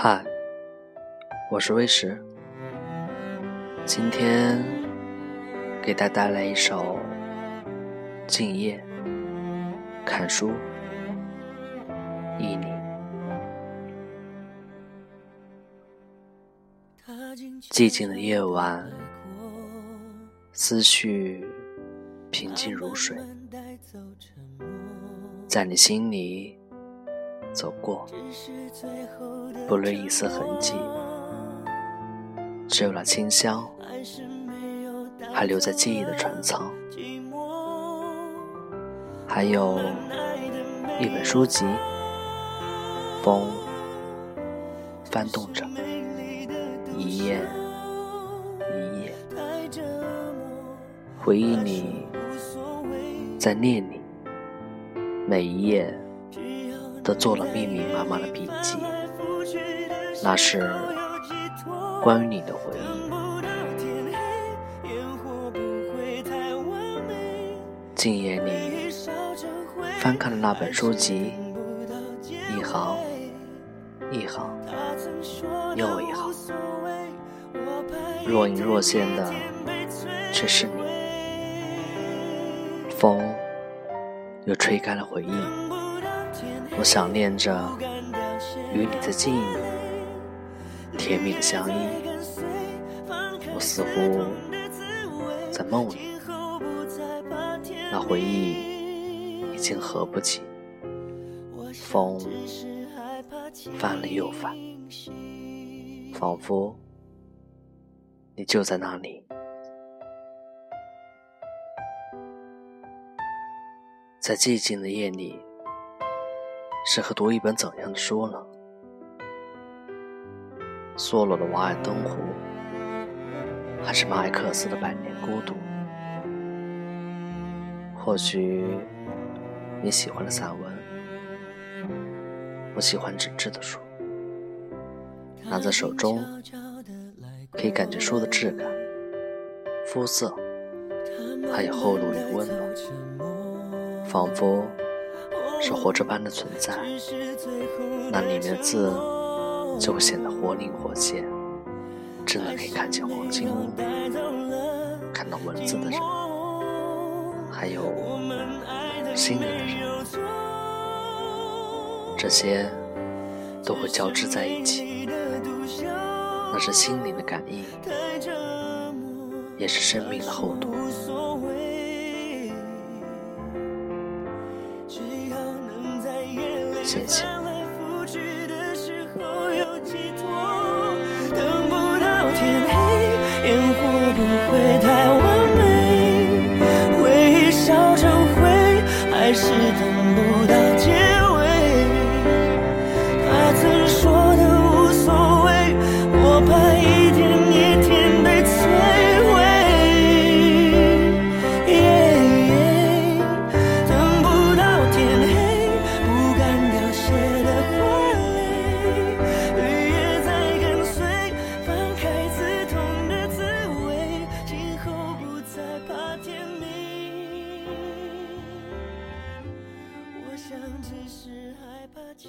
嗨，我是魏石，今天给大家带来一首《静夜》，看书，忆你。寂静的夜晚，思绪平静如水，在你心里。走过，不留一丝痕迹，只有那清香还留在记忆的船舱。还有一本书籍，风翻动着，一页一页，回忆你，在念你，每一页。都做了密密麻麻的笔记，那是关于你的回忆。静夜里翻看了那本书籍，一行一行又一行，若隐若现的却是你。风又吹干了回忆。我想念着与你的记忆里甜蜜的相依，我似乎在梦里，那回忆已经合不起，风翻了又翻，仿佛你就在那里，在寂静的夜里。适合读一本怎样的书呢？梭罗的《瓦尔登湖》，还是马尔克斯的《百年孤独》？或许你喜欢的散文，我喜欢纸质的书，拿在手中可以感觉书的质感、肤色，还有厚度与温暖，仿佛。是活着般的存在，那里面的字就会显得活灵活现，真的可以看见黄金屋，看到文字的人，还有心里的人，这些都会交织在一起，那是心灵的感应，也是生命的厚度。翻来覆去的时候有寄托等不到天黑烟火不会太完美回忆烧成灰还是等不到。是害怕寂